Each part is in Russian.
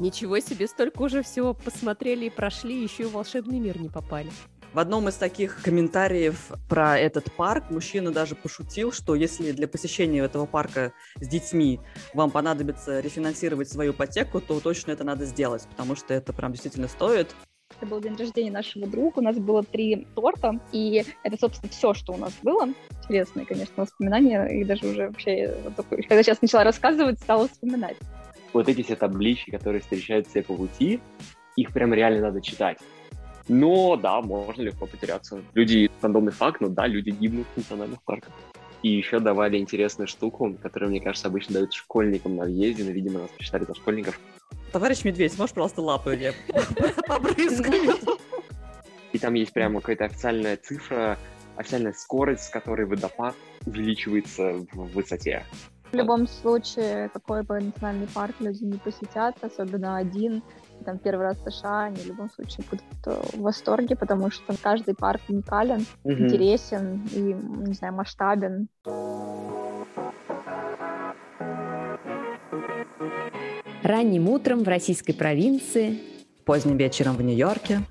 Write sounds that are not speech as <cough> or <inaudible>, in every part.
Ничего себе, столько уже всего посмотрели и прошли, еще и в волшебный мир не попали. В одном из таких комментариев про этот парк мужчина даже пошутил, что если для посещения этого парка с детьми вам понадобится рефинансировать свою ипотеку, то точно это надо сделать, потому что это прям действительно стоит. Это был день рождения нашего друга, у нас было три торта, и это, собственно, все, что у нас было. Интересные, конечно, воспоминания, и даже уже вообще, когда сейчас начала рассказывать, стала вспоминать. Вот эти все таблички, которые встречаются по пути, их прям реально надо читать. Но да, можно легко потеряться. Люди, рандомный факт, но да, люди гибнут в национальных парках. И еще давали интересную штуку, которую, мне кажется, обычно дают школьникам на въезде, но, видимо, нас посчитали за школьников. Товарищ Медведь, можешь, пожалуйста, лапу мне <laughs> побрызгать? И там есть прямо какая-то официальная цифра, официальная скорость, с которой водопад увеличивается в высоте. В любом случае, какой бы национальный парк люди не посетят, особенно один, там первый раз в США, они в любом случае будут в восторге, потому что каждый парк уникален, mm интересен и, не знаю, масштабен. Ранним утром в российской провинции, поздним вечером в Нью-Йорке.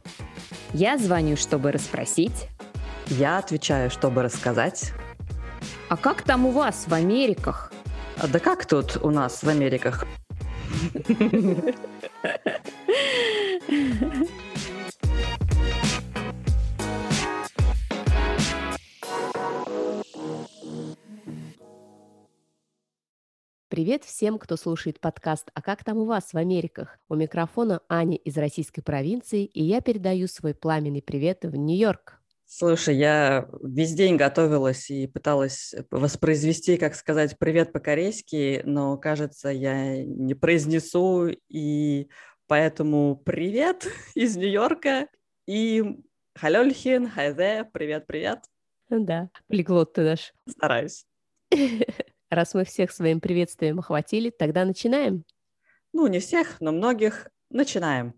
Я звоню, чтобы расспросить. Я отвечаю, чтобы рассказать. А как там у вас в Америках? А да как тут у нас в Америках? Привет всем, кто слушает подкаст «А как там у вас в Америках?» У микрофона Аня из российской провинции, и я передаю свой пламенный привет в Нью-Йорк. Слушай, я весь день готовилась и пыталась воспроизвести, как сказать, привет по-корейски, но, кажется, я не произнесу, и поэтому привет <laughs> из Нью-Йорка и халёльхин, хайзе, привет-привет. Да, полиглот ты наш. Стараюсь. <laughs> Раз мы всех своим приветствием охватили, тогда начинаем. Ну, не всех, но многих. Начинаем.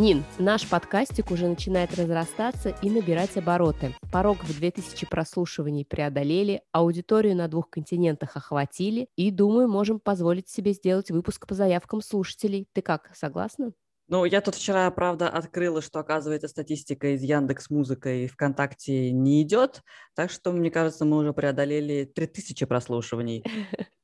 Нин, наш подкастик уже начинает разрастаться и набирать обороты. Порог в 2000 прослушиваний преодолели, аудиторию на двух континентах охватили и, думаю, можем позволить себе сделать выпуск по заявкам слушателей. Ты как, согласна? Ну, я тут вчера, правда, открыла, что, оказывается, статистика из Яндекс Музыка и ВКонтакте не идет, так что, мне кажется, мы уже преодолели 3000 прослушиваний. <laughs>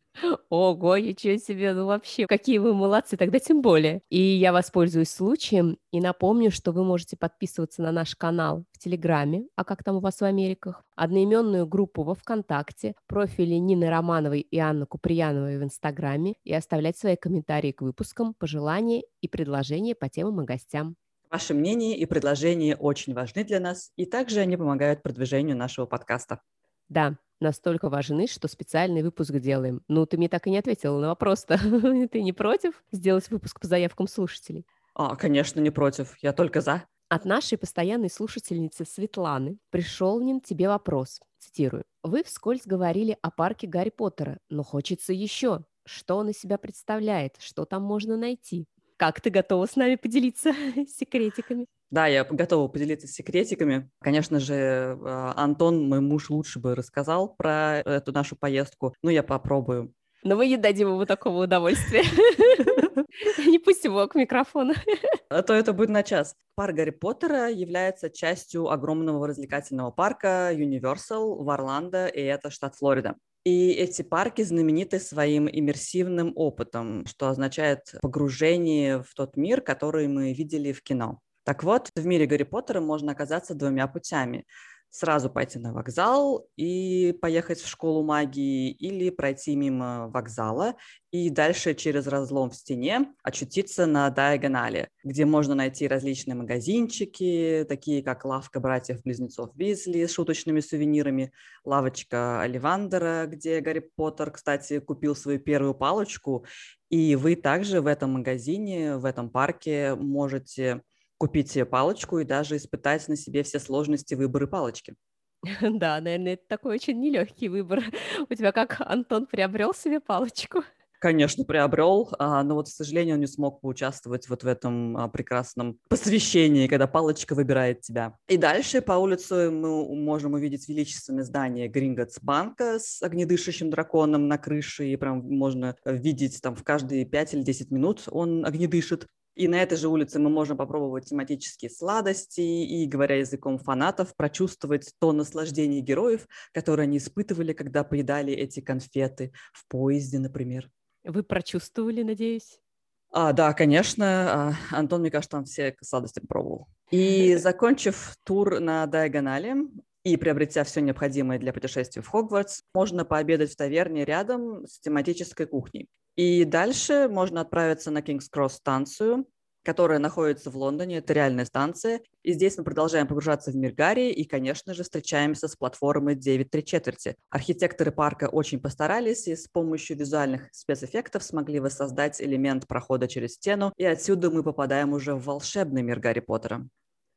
Ого, ничего себе, ну вообще, какие вы молодцы, тогда тем более. И я воспользуюсь случаем и напомню, что вы можете подписываться на наш канал в Телеграме, а как там у вас в Америках, одноименную группу во Вконтакте, профили Нины Романовой и Анны Куприяновой в Инстаграме и оставлять свои комментарии к выпускам, пожелания и предложения по темам и гостям. Ваши мнения и предложения очень важны для нас, и также они помогают продвижению нашего подкаста. Да, настолько важны, что специальный выпуск делаем. Ну, ты мне так и не ответила на вопрос-то. <laughs> ты не против сделать выпуск по заявкам слушателей? А, конечно, не против. Я только за. От нашей постоянной слушательницы Светланы пришел ним тебе вопрос. Цитирую. Вы вскользь говорили о парке Гарри Поттера, но хочется еще. Что он из себя представляет? Что там можно найти? Как ты готова с нами поделиться <laughs> секретиками? Да, я готова поделиться секретиками. Конечно же, а, Антон, мой муж, лучше бы рассказал про эту нашу поездку. Ну, я попробую. Но мы не дадим ему такого удовольствия. <laughs> Не пусть его к микрофону. <laughs> А то это будет на час. Парк Гарри Поттера является частью огромного развлекательного парка Universal в Орландо, и это штат Флорида. И эти парки знамениты своим иммерсивным опытом, что означает погружение в тот мир, который мы видели в кино. Так вот, в мире Гарри Поттера можно оказаться двумя путями. Сразу пойти на вокзал и поехать в школу магии или пройти мимо вокзала и дальше через разлом в стене очутиться на диагонале, где можно найти различные магазинчики, такие как лавка братьев-близнецов Визли с шуточными сувенирами, лавочка Оливандера, где Гарри Поттер, кстати, купил свою первую палочку, и вы также в этом магазине, в этом парке можете купить себе палочку и даже испытать на себе все сложности выбора палочки. <laughs> Да, наверное, это такой очень нелегкий выбор. <laughs> У тебя как Антон приобрел себе палочку? конечно, приобрел, а, но вот, к сожалению, он не смог поучаствовать вот в этом а, прекрасном посвящении, когда палочка выбирает тебя. И дальше по улице мы можем увидеть величественное здание Гринготс банка с огнедышащим драконом на крыше, и прям можно видеть там в каждые 5 или 10 минут он огнедышит. И на этой же улице мы можем попробовать тематические сладости и, говоря языком фанатов, прочувствовать то наслаждение героев, которое они испытывали, когда поедали эти конфеты в поезде, например. Вы прочувствовали, надеюсь? А, да, конечно. А, Антон, мне кажется, там все сладости пробовал. И <laughs> закончив тур на Диагонале и приобретя все необходимое для путешествия в Хогвартс, можно пообедать в таверне рядом с тематической кухней. И дальше можно отправиться на Кингс-Кросс станцию, которая находится в Лондоне. Это реальная станция. И здесь мы продолжаем погружаться в мир Гарри и, конечно же, встречаемся с платформой 9 3 четверти. Архитекторы парка очень постарались и с помощью визуальных спецэффектов смогли воссоздать элемент прохода через стену, и отсюда мы попадаем уже в волшебный мир Гарри Поттера.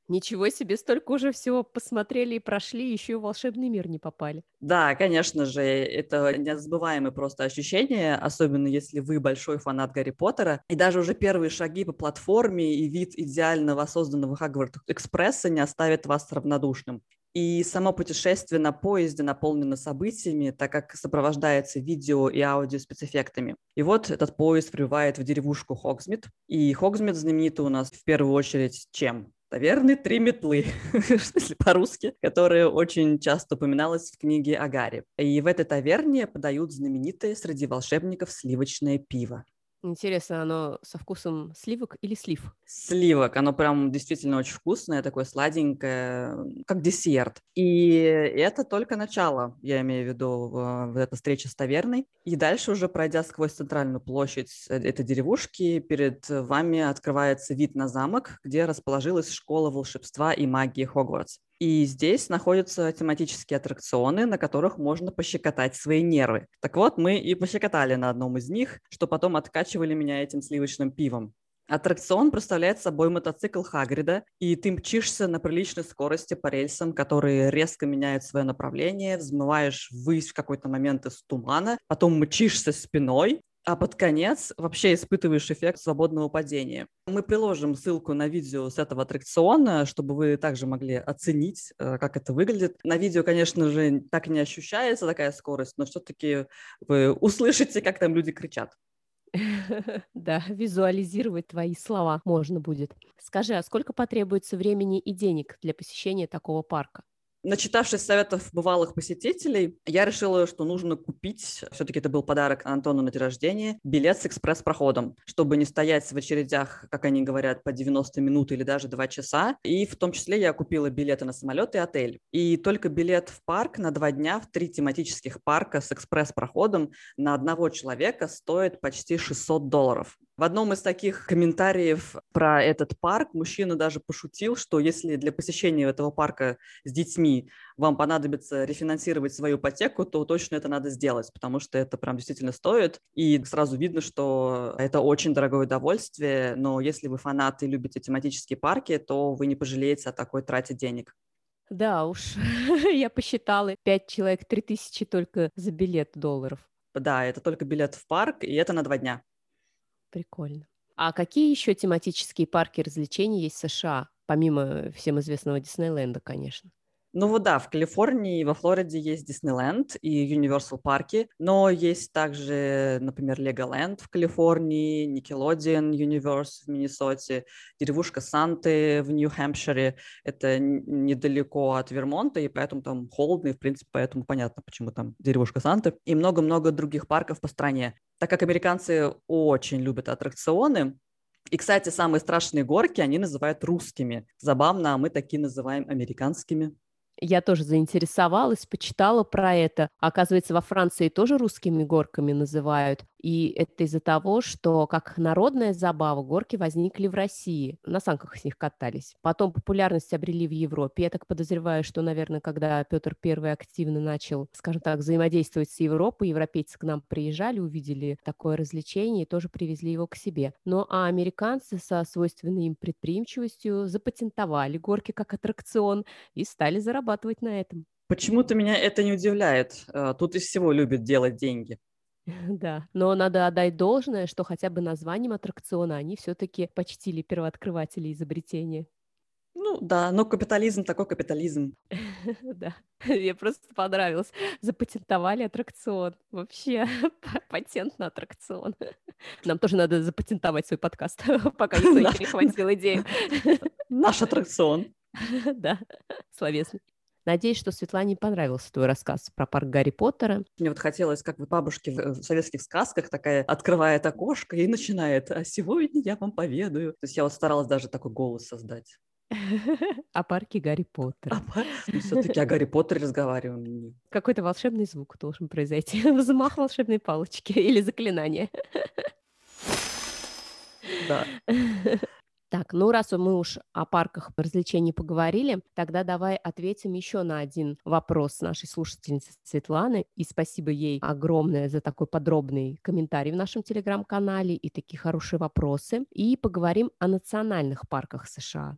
Ничего себе, столько уже всего посмотрели и прошли, еще в волшебный мир не попали. Да, конечно же, это незабываемое просто ощущение, особенно если вы большой фанат Гарри Поттера. И даже уже первые шаги по платформе и вид идеально воссозданного Хагвард Экспресса не оставят вас равнодушным. И само путешествие на поезде наполнено событиями, так как сопровождается видео и аудио спецэффектами. И вот этот поезд прибывает в деревушку Хогсмит. И Хогсмит знаменит у нас в первую очередь чем? Таверны «Три метлы», <laughs> если по-русски, которая очень часто упоминалась в книге о Гарри. И в этой таверне подают знаменитое среди волшебников сливочное пиво. Интересно, оно со вкусом сливок или слив? Сливок. Оно прям действительно очень вкусное, такое сладенькое, как десерт. И это только начало, я имею в виду, в этой встрече с таверной. И дальше уже, пройдя сквозь центральную площадь этой деревушки, перед вами открывается вид на замок, где расположилась школа волшебства и магии Хогвартс. И здесь находятся тематические аттракционы, на которых можно пощекотать свои нервы. Так вот, мы и пощекотали на одном из них, что потом откачивали меня этим сливочным пивом. Аттракцион представляет собой мотоцикл Хагрида, и ты мчишься на приличной скорости по рельсам, которые резко меняют свое направление, взмываешь ввысь в какой-то момент из тумана, потом мчишься спиной, а под конец вообще испытываешь эффект свободного падения. Мы приложим ссылку на видео с этого аттракциона, чтобы вы также могли оценить, э, как это выглядит. На видео, конечно же, так не ощущается такая скорость, но все-таки вы услышите, как там люди кричат. <laughs> Да, визуализировать твои слова можно будет. Скажи, а сколько потребуется времени и денег для посещения такого парка? Начитавшись советов бывалых посетителей, я решила, что нужно купить, все-таки это был подарок Антону на день рождения, билет с экспресс-проходом, чтобы не стоять в очередях, как они говорят, по 90 минут или даже 2 часа. И в том числе я купила билеты на самолет и отель. И только билет в парк на два дня в три тематических парка с экспресс-проходом на одного человека стоит почти 600 долларов. В одном из таких комментариев про этот парк мужчина даже пошутил, что если для посещения этого парка с детьми вам понадобится рефинансировать свою ипотеку, то точно это надо сделать, потому что это прям действительно стоит. И сразу видно, что это очень дорогое удовольствие, но если вы фанаты и любите тематические парки, то вы не пожалеете о такой трате денег. Да уж, <laughs> я посчитала, пять человек, три тысячи только за билет долларов. Да, это только билет в парк, и это на два дня. Прикольно. А какие еще тематические парки развлечений есть в США, помимо всем известного Диснейленда, конечно? Ну вот да, в Калифорнии и во Флориде есть Диснейленд и Universal парки, но есть также, например, Леголенд в Калифорнии, Nickelodeon Universe в Миннесоте, деревушка Санты в Нью-Хэмпшире. Это недалеко от Вермонта, и поэтому там холодно, и, в принципе, поэтому понятно, почему там деревушка Санты. И много-много других парков по стране. Так как американцы очень любят аттракционы, и, кстати, самые страшные горки они называют русскими. Забавно, а мы такие называем американскими. Я тоже заинтересовалась, почитала про это. Оказывается, во Франции тоже русскими горками называют. И это из-за того, что как народная забава горки возникли в России. На санках с них катались. Потом популярность обрели в Европе. Я так подозреваю, что, наверное, когда Петр I активно начал, скажем так, взаимодействовать с Европой, европейцы к нам приезжали, увидели такое развлечение и тоже привезли его к себе. Ну а американцы со свойственной им предприимчивостью запатентовали горки как аттракцион и стали зарабатывать на этом. Почему-то меня это не удивляет. Э, тут из всего любят делать деньги. <laughs> Да, но надо отдать должное, что хотя бы названием аттракциона они все-таки почтили первооткрывателей изобретения. Ну да, но капитализм такой капитализм. <laughs> Да, <laughs> мне просто понравилось. Запатентовали аттракцион. Вообще, патент на аттракцион. Нам тоже надо запатентовать свой подкаст, пока никто не перехватил идею. Наш аттракцион. Да, словесный. Надеюсь, что Светлане понравился твой рассказ про парк Гарри Поттера. Мне вот хотелось, как в бабушке в советских сказках, такая открывает окошко и начинает «А сегодня я вам поведаю». То есть я вот старалась даже такой голос создать. <laughs> О парке Гарри Поттера. Ну, Все-таки о Гарри Поттере разговариваем. <laughs> Какой-то волшебный звук должен произойти. <laughs> Взмах волшебной палочки или заклинание. Да. Так, ну раз мы уж о парках развлечений поговорили, тогда давай ответим еще на один вопрос нашей слушательницы Светланы. И спасибо ей огромное за такой подробный комментарий в нашем телеграм-канале и такие хорошие вопросы. И поговорим о национальных парках США.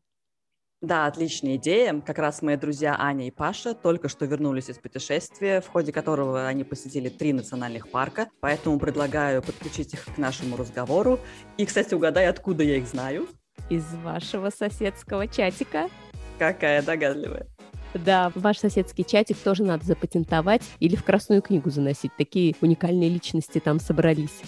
Да, отличная идея. Как раз мои друзья Аня и Паша только что вернулись из путешествия, в ходе которого они посетили три национальных парка, поэтому предлагаю подключить их к нашему разговору. И, кстати, угадай, откуда я их знаю? Из вашего соседского чатика. Какая догадливая. Да, ваш соседский чатик тоже надо запатентовать или в Красную книгу заносить. Такие уникальные личности там собрались.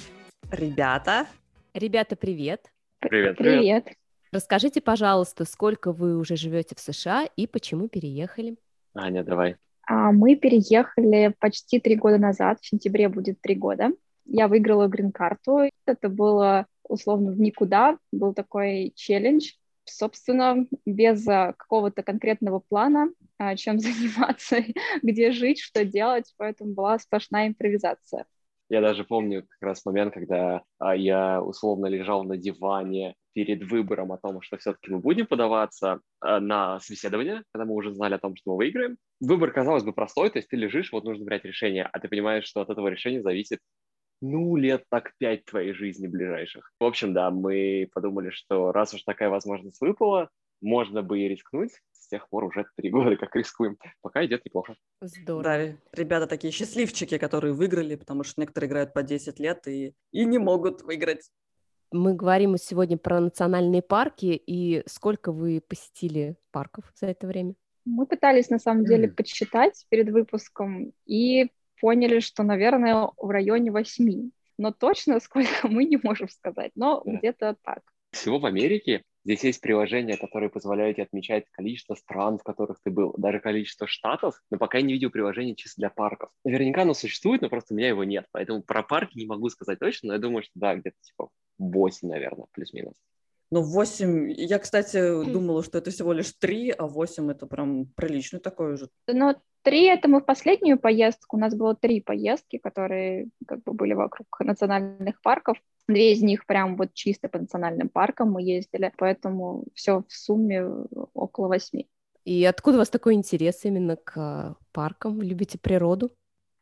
Ребята. Ребята, привет. Привет, привет. Привет. Расскажите, пожалуйста, сколько вы уже живете в США и почему переехали? Аня, давай. А, мы переехали почти три года назад, в сентябре будет три года. Я выиграла грин-карту. Это было условно в никуда, был такой челлендж. Собственно, без а, какого-то конкретного плана, а, чем <laughs> заниматься, где жить, что делать, поэтому была сплошная импровизация. Я даже помню как раз момент, когда а, я условно лежал на диване перед выбором о том, что все-таки мы будем подаваться а, на собеседование, когда мы уже знали о том, что мы выиграем. Выбор, казалось бы, простой, то есть ты лежишь, вот нужно брать решение, а ты понимаешь, что от этого решения зависит ну, лет так пять твоей жизни ближайших. В общем, да, мы подумали, что раз уж такая возможность выпала, можно бы и рискнуть. С тех пор уже три года как рискуем. Пока идет неплохо. Здорово. Да, ребята такие счастливчики, которые выиграли, потому что некоторые играют по 10 лет и, и не могут выиграть. Мы говорим сегодня про национальные парки. И сколько вы посетили парков за это время? Мы пытались, на самом деле, подсчитать перед выпуском и поняли, что, наверное, в районе восьми. Но точно сколько мы не можем сказать, но да. где-то так. Всего в Америке Здесь есть приложения, которые позволяют тебе отмечать количество стран, в которых ты был, даже количество штатов, но пока я не видел приложения чисто для парков. Наверняка оно существует, но просто у меня его нет, поэтому про парки не могу сказать точно, но я думаю, что да, где-то типа 8, наверное, плюс-минус. Ну, 8, я, кстати, думала, что это всего лишь 3, а 8 это прям приличный такой уже. Ну, Три это мы в последнюю поездку, у нас было три поездки, которые как бы были вокруг национальных парков. Две из них прям вот чисто по национальным паркам мы ездили, поэтому все в сумме около восьми. И откуда у вас такой интерес именно к паркам? Вы любите природу?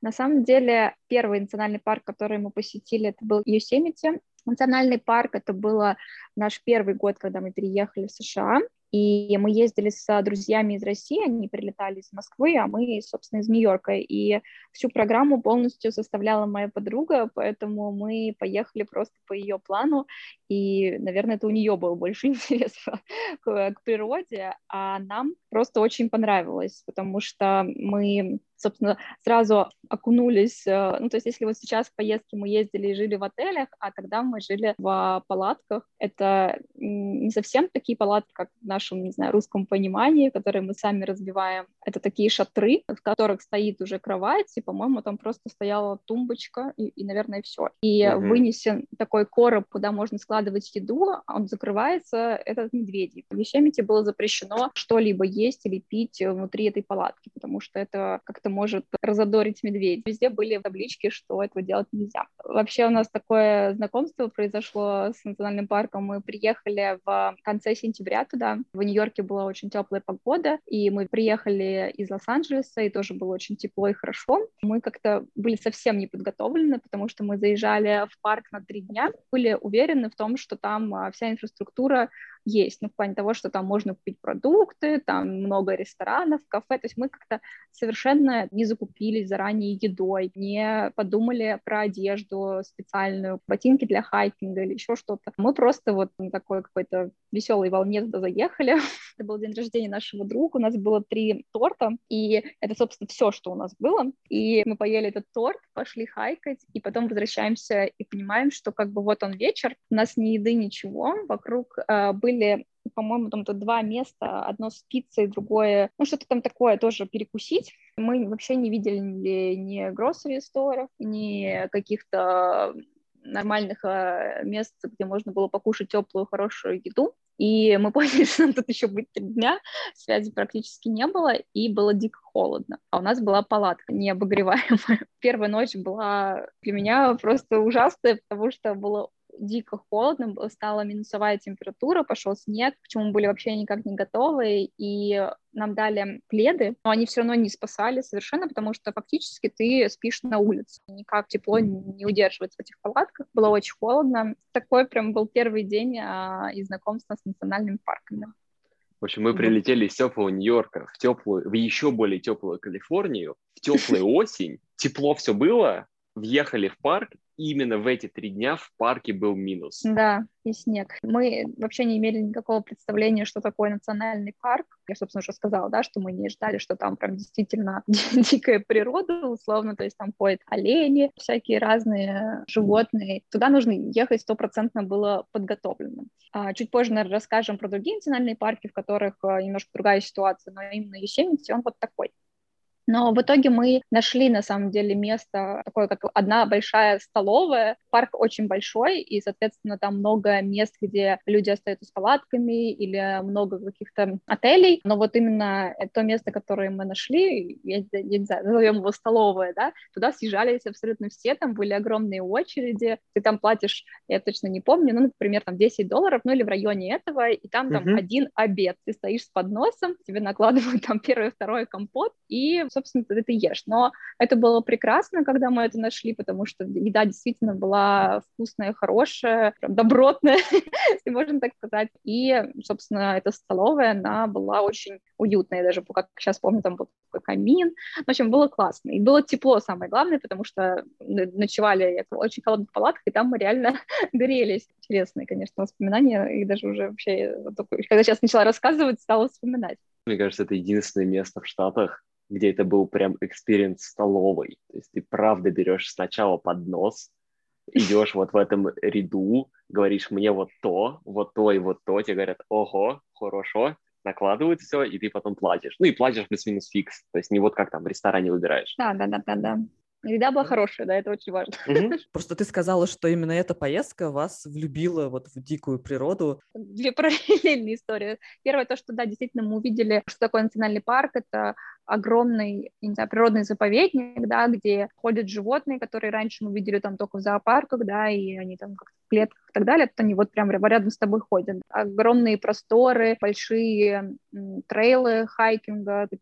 На самом деле, первый национальный парк, который мы посетили, это был Йосемити. Национальный парк, это было наш первый год, когда мы переехали в США. И мы ездили с друзьями из России, они прилетали из Москвы, а мы, собственно, из Нью-Йорка. И всю программу полностью составляла моя подруга, поэтому мы поехали просто по ее плану. И, наверное, это у нее был больше <laughs> интерес к, к природе, а нам просто очень понравилось, потому что мы собственно, сразу окунулись, э, ну, то есть если вот сейчас в поездке мы ездили и жили в отелях, а тогда мы жили в палатках, это не совсем такие палатки, как в нашем, не знаю, русском понимании, которые мы сами разбиваем, это такие шатры, в которых стоит уже кровать, и, по-моему, там просто стояла тумбочка, и, и наверное, все. И угу. вынесен такой короб, куда можно складывать еду, а он закрывается, это медведи. В Йосемите было запрещено что-либо есть или пить внутри этой палатки, потому что это как-то может разодорить медведь. Везде были таблички, что этого делать нельзя. Вообще у нас такое знакомство произошло с национальным парком. Мы приехали в конце сентября туда. В Нью-Йорке была очень теплая погода, и мы приехали из Лос-Анджелеса, и тоже было очень тепло и хорошо. Мы как-то были совсем не подготовлены, потому что мы заезжали в парк на три дня, были уверены в том, что там а, вся инфраструктура есть, ну, в плане того, что там можно купить продукты, там много ресторанов, кафе, то есть мы как-то совершенно не закупились заранее едой, не подумали про одежду специальную, ботинки для хайкинга или еще что-то. Мы просто вот на такой какой-то веселой волне туда заехали. <laughs> Это был день рождения нашего друга, у нас было три торта, и это, собственно, все, что у нас было. И мы поели этот торт, пошли хайкать, и потом возвращаемся и понимаем, что как бы вот он вечер, у нас ни еды, ничего, вокруг э, были по-моему, там-то два места, одно с пиццей, другое, ну, что-то там такое тоже перекусить. Мы вообще не видели ни grocery сторов, ни каких-то нормальных э, мест, где можно было покушать теплую, хорошую еду. И мы <laughs> поняли, что нам тут еще быть три дня, связи практически не было, и было дико холодно. А у нас была палатка необогреваемая. <laughs> Первая ночь была для меня просто ужасная, потому что было дико холодно, стала минусовая температура, пошел снег, к чему мы были вообще никак не готовы, и нам дали пледы, но они все равно не спасали совершенно, потому что фактически ты спишь на улице. Никак тепло не удерживается в этих палатках. Было очень холодно. Такой прям был первый день а, и знакомство с национальными парками. В общем, мы прилетели из теплого Нью-Йорка в теплую, в еще более теплую Калифорнию, в теплую осень, тепло все было, въехали в парк, именно в эти три дня в парке был минус. Да, и снег. Мы вообще не имели никакого представления, что такое национальный парк. Я, собственно, уже сказала, да, что мы не ждали, что там прям действительно <laughs> дикая природа, условно, то есть там ходят олени, всякие разные животные. Туда нужно ехать стопроцентно было подготовленным. А чуть позже, наверное, расскажем про другие национальные парки, в которых а, немножко другая ситуация, но именно Юсемити, он вот такой. Но в итоге мы нашли, на самом деле, место такое, как одна большая столовая. Парк очень большой, и, соответственно, там много мест, где люди остаются с палатками или много каких-то отелей. Но вот именно то место, которое мы нашли, я, я не знаю, назовем его столовая, да, туда съезжались абсолютно все, там были огромные очереди, ты там платишь, я точно не помню, ну, например, там 10 долларов, ну, или в районе этого, и там там uh-huh. один обед. Ты стоишь с подносом, тебе накладывают там первый, второй компот, и собственно, ты это ешь. Но это было прекрасно, когда мы это нашли, потому что еда действительно была вкусная, хорошая, добротная, <laughs> если можно так сказать. И, собственно, эта столовая, она была очень уютная. Я даже, как сейчас помню, там был такой камин. В общем, было классно. И было тепло, самое главное, потому что ночевали в очень холодных палатках, и там мы реально <laughs> грелись. Интересные, конечно, воспоминания. И даже уже вообще, когда сейчас начала рассказывать, стала вспоминать. Мне кажется, это единственное место в Штатах, где это был прям экспириенс столовой. То есть ты правда берешь сначала поднос, идешь вот в этом ряду, говоришь мне вот то, вот то и вот то, тебе говорят, ого, хорошо, накладывают все, и ты потом платишь. Ну и платишь плюс-минус фикс, то есть не вот как там в ресторане выбираешь. Да, да, да, да, да. Еда была хорошая, да, это очень важно. <laughs> Просто ты сказала, что именно эта поездка вас влюбила вот в дикую природу. Две <laughs> параллельные истории. Первое, то, что, да, действительно, мы увидели, что такое национальный парк, это огромный, не знаю, природный заповедник, да, где ходят животные, которые раньше мы видели там только в зоопарках, да, и они там как-то в клетках и так далее, тут они вот прям рядом с тобой ходят. Огромные просторы, большие трейлы хайкинга, ты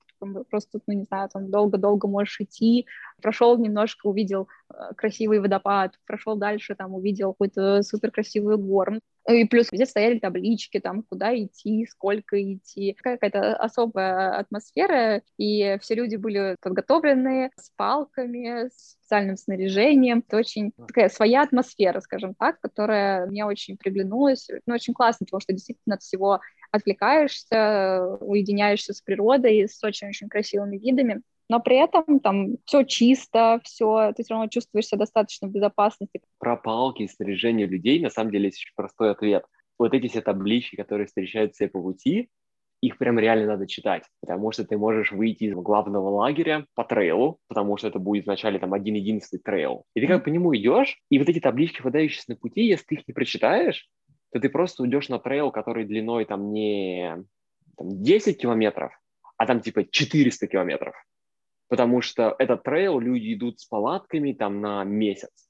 просто, ну, не знаю, там долго-долго можешь идти, прошел немножко, увидел красивый водопад, прошел дальше, там увидел какую-то супер красивую гору. И плюс где стояли таблички, там, куда идти, сколько идти. Какая-то особая атмосфера, и все люди были подготовлены с палками, с специальным снаряжением. Это очень такая своя атмосфера, скажем так, которая мне очень приглянулась. Ну, очень классно, потому что действительно от всего отвлекаешься, уединяешься с природой, с очень-очень красивыми видами но при этом там все чисто, все, ты все равно чувствуешь себя достаточно в безопасности. Про палки и снаряжение людей на самом деле есть очень простой ответ. Вот эти все таблички, которые встречаются по пути, их прям реально надо читать, потому что ты можешь выйти из главного лагеря по трейлу, потому что это будет вначале там один-единственный трейл, и ты как по нему идешь, и вот эти таблички, выдающиеся на пути, если ты их не прочитаешь, то ты просто уйдешь на трейл, который длиной там не там, 10 километров, а там типа 400 километров потому что этот трейл люди идут с палатками там на месяц.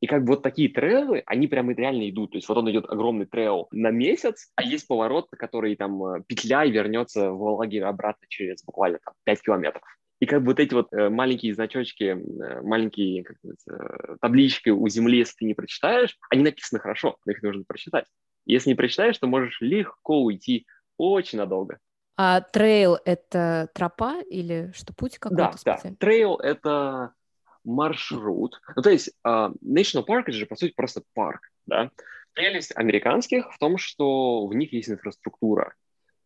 И как бы вот такие трейлы, они прям реально идут. То есть вот он идет огромный трейл на месяц, а есть поворот, который там э, петля и вернется в лагерь обратно через буквально там 5 километров. И как бы вот эти вот э, маленькие значочки, э, маленькие как таблички у земли, если ты не прочитаешь, они написаны хорошо, но их нужно прочитать. Если не прочитаешь, то можешь легко уйти очень надолго. А трейл — это тропа или что, путь какой-то Да, да. Трейл — это маршрут. Ну, то есть uh, National Park — это же, по сути, просто парк, да. Прелесть американских в том, что в них есть инфраструктура.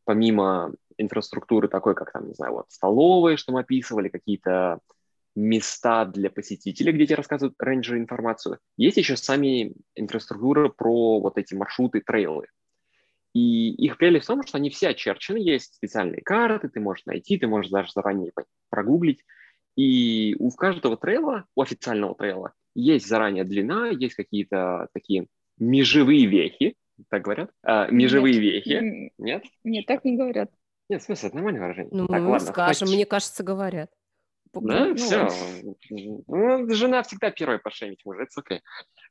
Помимо инфраструктуры такой, как там, не знаю, вот столовые, что мы описывали, какие-то места для посетителей, где тебе рассказывают рейнджеры информацию. Есть еще сами инфраструктура про вот эти маршруты, трейлы. И их прелесть в том, что они все очерчены, есть специальные карты, ты можешь найти, ты можешь даже заранее прогуглить. И у каждого трейла, у официального трейла, есть заранее длина, есть какие-то такие межевые вехи, так говорят? А, межевые Нет. вехи. Нет? Нет, так не говорят. Нет, в смысле, это нормальное выражение. Ну, так, мы ладно, скажем, хватит. мне кажется, говорят. Да, Ну, все. Ну, жена всегда первая пошемить может, это окей.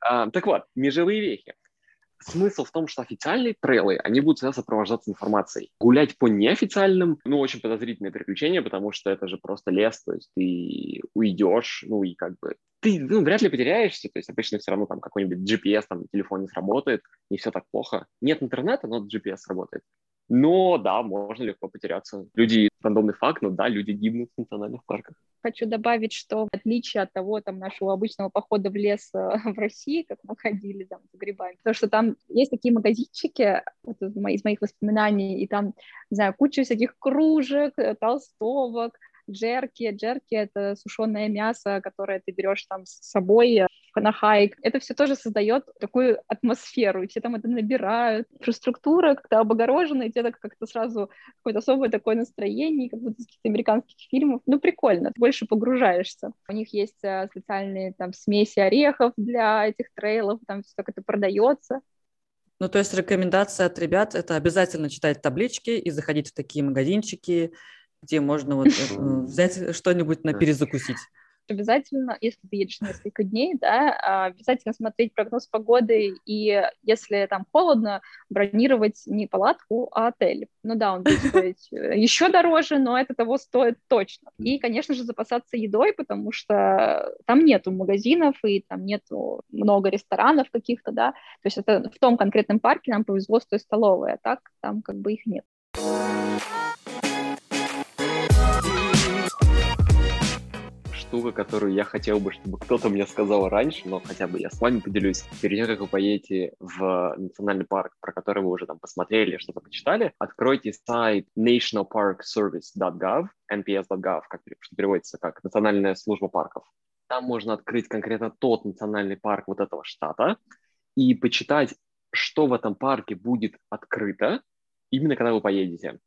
А, так вот, межевые вехи. Смысл в том, что официальные трейлы, они будут всегда сопровождаться информацией. Гулять по неофициальным, ну, очень подозрительное приключение, потому что это же просто лес, то есть ты уйдешь, ну, и как бы ты, ну, вряд ли потеряешься, то есть обычно все равно там какой-нибудь GPS там на телефоне сработает, не все так плохо. Нет интернета, но GPS работает. Но да, можно легко потеряться. Люди, рандомный факт, но да, люди гибнут в национальных парках. Хочу добавить, что в отличие от того там нашего обычного похода в лес э, <laughs> в России, как мы ходили там за грибами, то, что там есть такие магазинчики, вот из, моих, воспоминаний, и там, не знаю, куча всяких кружек, э, толстовок, джерки. Джерки — это сушеное мясо, которое ты берешь там с собой э, на хайк. Это все тоже создает такую атмосферу, и все там это набирают. Инфраструктура как-то облагорожена, и тебе так как-то сразу какое-то особое такое настроение, как будто из каких-то американских фильмов. Ну, прикольно, ты больше погружаешься. У них есть а, специальные там смеси орехов для этих трейлов, там все так это продается. Ну, то есть рекомендация от ребят – это обязательно читать таблички и заходить в такие магазинчики, где можно вот э, <laughs> взять что-нибудь на перезакусить. Обязательно, если ты едешь несколько дней, да, а, обязательно смотреть прогноз погоды, и если там холодно, бронировать не палатку, а отель. Ну да, он будет стоить <laughs> еще дороже, но это того стоит точно. И, конечно же, запасаться едой, потому что там нету магазинов, и там нету много ресторанов каких-то, да, то есть это в том конкретном парке нам повезло с той столовой, а так там как бы их нет. Штука, которую я хотел бы, чтобы кто-то мне сказал раньше, но хотя бы я с вами поделюсь. Перед тем, как вы поедете в национальный парк, про который вы уже там посмотрели, что-то почитали, откройте сайт nationalparkservice.gov, nps.gov, как, что переводится как Национальная служба парков. Там можно открыть конкретно тот национальный парк вот этого штата и почитать, что в этом парке будет открыто, именно когда вы поедете.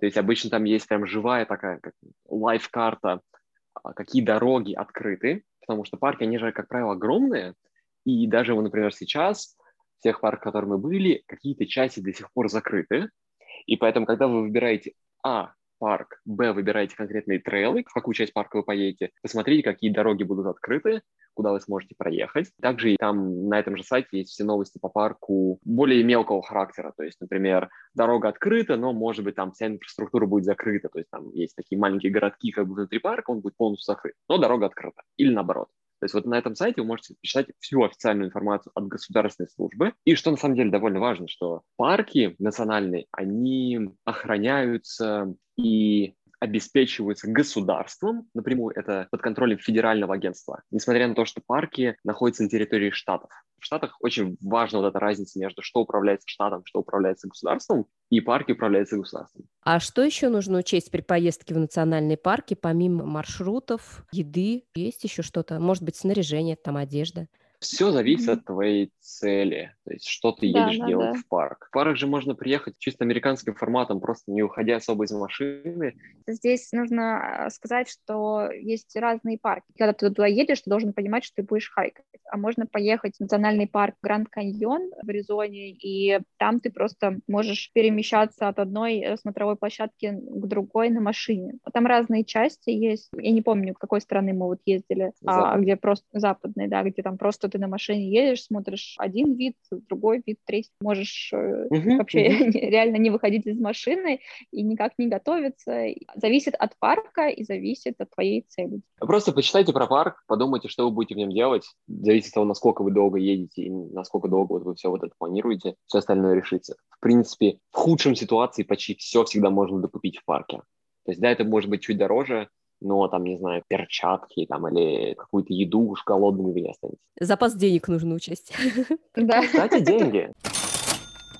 То есть обычно там есть прям живая такая как лайф-карта, какие дороги открыты, потому что парки, они же, как правило, огромные, и даже, вот, например, сейчас в тех парках, в которых мы были, какие-то части до сих пор закрыты, и поэтому, когда вы выбираете А, парк, Б, выбираете конкретные трейлы, в какую часть парка вы поедете, посмотрите, какие дороги будут открыты, куда вы сможете проехать. Также и там на этом же сайте есть все новости по парку более мелкого характера. То есть, например, дорога открыта, но, может быть, там вся инфраструктура будет закрыта. То есть там есть такие маленькие городки как бы внутри парка, он будет полностью закрыт, но дорога открыта. Или наоборот. То есть вот на этом сайте вы можете почитать всю официальную информацию от государственной службы. И что на самом деле довольно важно, что парки национальные, они охраняются и обеспечиваются государством, напрямую это под контролем федерального агентства, несмотря на то, что парки находятся на территории штатов. В штатах очень важна вот эта разница между что управляется штатом, что управляется государством, и парки управляются государством. А что еще нужно учесть при поездке в национальные парки, помимо маршрутов, еды? Есть еще что-то? Может быть, снаряжение, там одежда? Все зависит от твоей цели, то есть что ты едешь да, делать да. в парк. В парк же можно приехать чисто американским форматом, просто не уходя особо из машины. Здесь нужно сказать, что есть разные парки. Когда ты туда едешь, ты должен понимать, что ты будешь хайкать. А можно поехать в национальный парк Гранд Каньон в Аризоне, и там ты просто можешь перемещаться от одной смотровой площадки к другой на машине. Там разные части есть. Я не помню, какой страны мы вот ездили, а, где просто западные, да, где там просто ты на машине едешь, смотришь один вид, другой вид, третий. Можешь угу, вообще угу. <laughs> реально не выходить из машины и никак не готовиться. Зависит от парка и зависит от твоей цели. Просто почитайте про парк, подумайте, что вы будете в нем делать. Зависит от того, насколько вы долго едете и насколько долго вот вы все вот это планируете. Все остальное решится. В принципе, в худшем ситуации почти все всегда можно докупить в парке. То есть, да, это может быть чуть дороже, но там, не знаю, перчатки там или какую-то еду уж голодными вы не останетесь. Запас денег нужно учесть. <laughs> Да. Кстати, <laughs> деньги.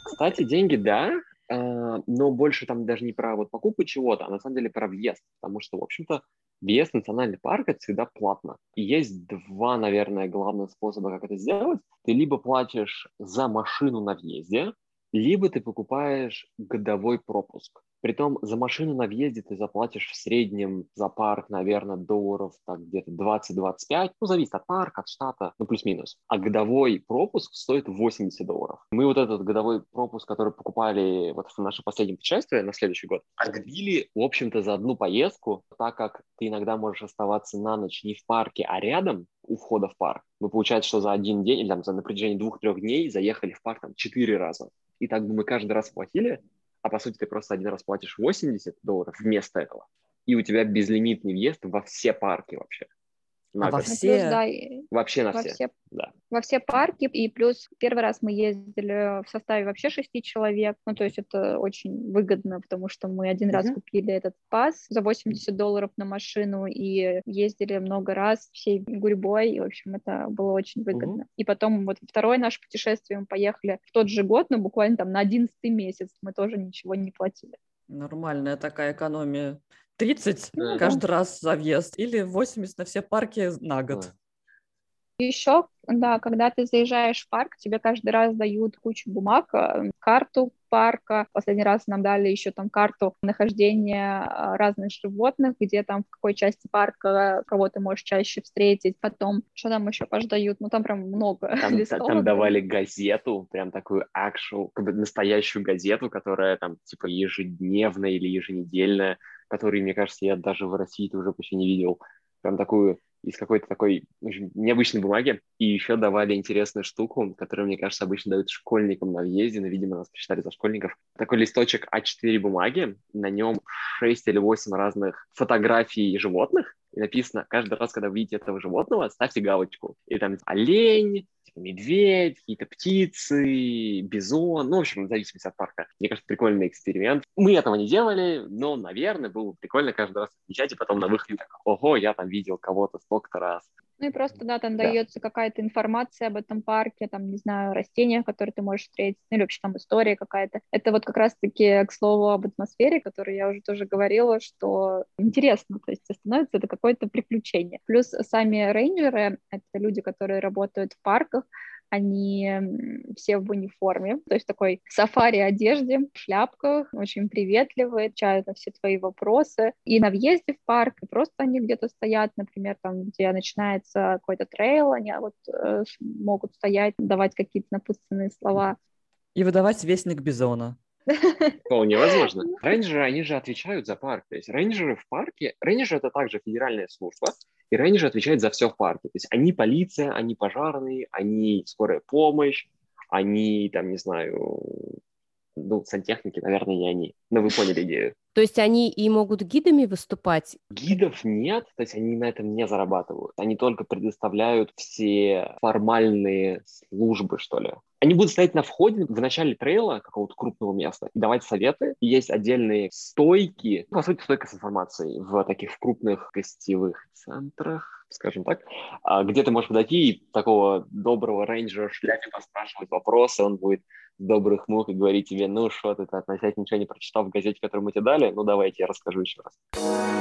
Кстати, деньги, да, а, но больше там даже не про вот покупку чего-то, а на самом деле про въезд, потому что, в общем-то, въезд в национальный парк это всегда платно. И есть два, наверное, главных способа, как это сделать. Ты либо платишь за машину на въезде, либо ты покупаешь годовой пропуск. Притом за машину на въезде ты заплатишь в среднем за парк, наверное, долларов так где-то 20-25. Ну, зависит от парка, от штата, ну, плюс-минус. А годовой пропуск стоит 80 долларов. Мы вот этот годовой пропуск, который покупали вот в наше последнее путешествие на следующий год, отбили, в общем-то, за одну поездку, так как ты иногда можешь оставаться на ночь не в парке, а рядом, у входа в парк. Мы, получается, что за один день, или там, за на протяжении двух-трех дней заехали в парк там четыре раза. И так бы мы каждый раз платили, а по сути ты просто один раз платишь 80 долларов вместо этого, и у тебя безлимитный въезд во все парки вообще. На а во все? Плюс, да, вообще на все. все. Да. Во все парки, и плюс первый раз мы ездили в составе вообще шести человек, ну, то есть это очень выгодно, потому что мы один mm-hmm. раз купили этот пас за 80 долларов на машину и ездили много раз всей гурьбой, и, в общем, это было очень выгодно. Mm-hmm. И потом вот второе наше путешествие мы поехали в тот же год, но буквально там на одиннадцатый месяц мы тоже ничего не платили. Нормальная такая экономия. 30 ну, каждый да. раз за въезд или 80 на все парки на год. Еще, да, когда ты заезжаешь в парк, тебе каждый раз дают кучу бумаг, э, карту парка. Последний раз нам дали еще там карту нахождения э, разных животных, где там в какой части парка кого ты можешь чаще встретить. Потом, что там еще пождают? Ну, там прям много <laughs> Там, там давали газету, прям такую actual, как бы настоящую газету, которая там типа ежедневная или еженедельная, который, мне кажется, я даже в России уже почти не видел. Прям такую из какой-то такой общем, необычной бумаги. И еще давали интересную штуку, которую, мне кажется, обычно дают школьникам на въезде, но, видимо, нас посчитали за школьников. Такой листочек А4 бумаги, на нем 6 или 8 разных фотографий животных, и написано, каждый раз, когда вы видите этого животного, ставьте галочку. И там олень, медведь, какие-то птицы, бизон, ну, в общем, в зависимости от парка. Мне кажется, прикольный эксперимент. Мы этого не делали, но, наверное, было прикольно каждый раз отмечать, и потом на выходе так, ого, я там видел кого-то столько-то раз. Ну и просто, да, там да. дается какая-то информация об этом парке, там, не знаю, растения, которые ты можешь встретить, ну или вообще там история какая-то. Это вот как раз-таки к слову об атмосфере, которую я уже тоже говорила, что интересно, то есть становится это какое-то приключение. Плюс сами рейнджеры, это люди, которые работают в парках, они все в униформе, то есть такой сафари-одежде, в шляпках, очень приветливые, отвечают на все твои вопросы. И на въезде в парк, и просто они где-то стоят, например, там, где начинается какой-то трейл, они вот э, могут стоять, давать какие-то напутственные слова. И выдавать вестник Бизона. <laughs> Вполне возможно. Рейнджеры, они же отвечают за парк. То есть рейнджеры в парке, рейнджеры это также федеральная служба, и рейнджеры отвечают за все в парке. То есть они полиция, они пожарные, они скорая помощь, они, там, не знаю, ну, сантехники, наверное, не они. Но вы поняли идею. То есть они и могут гидами выступать? Гидов нет, то есть они на этом не зарабатывают. Они только предоставляют все формальные службы, что ли. Они будут стоять на входе в начале трейла какого-то крупного места и давать советы. И есть отдельные стойки, по сути, стойка с информацией в таких крупных гостевых центрах, скажем так, а, где ты можешь подойти и такого доброго рейнджера в шляпе поспрашивать вопросы, он будет добрых мух и говорить тебе, ну что ты относительно ничего не прочитал в газете, которую мы тебе дали, ну давайте я расскажу еще раз.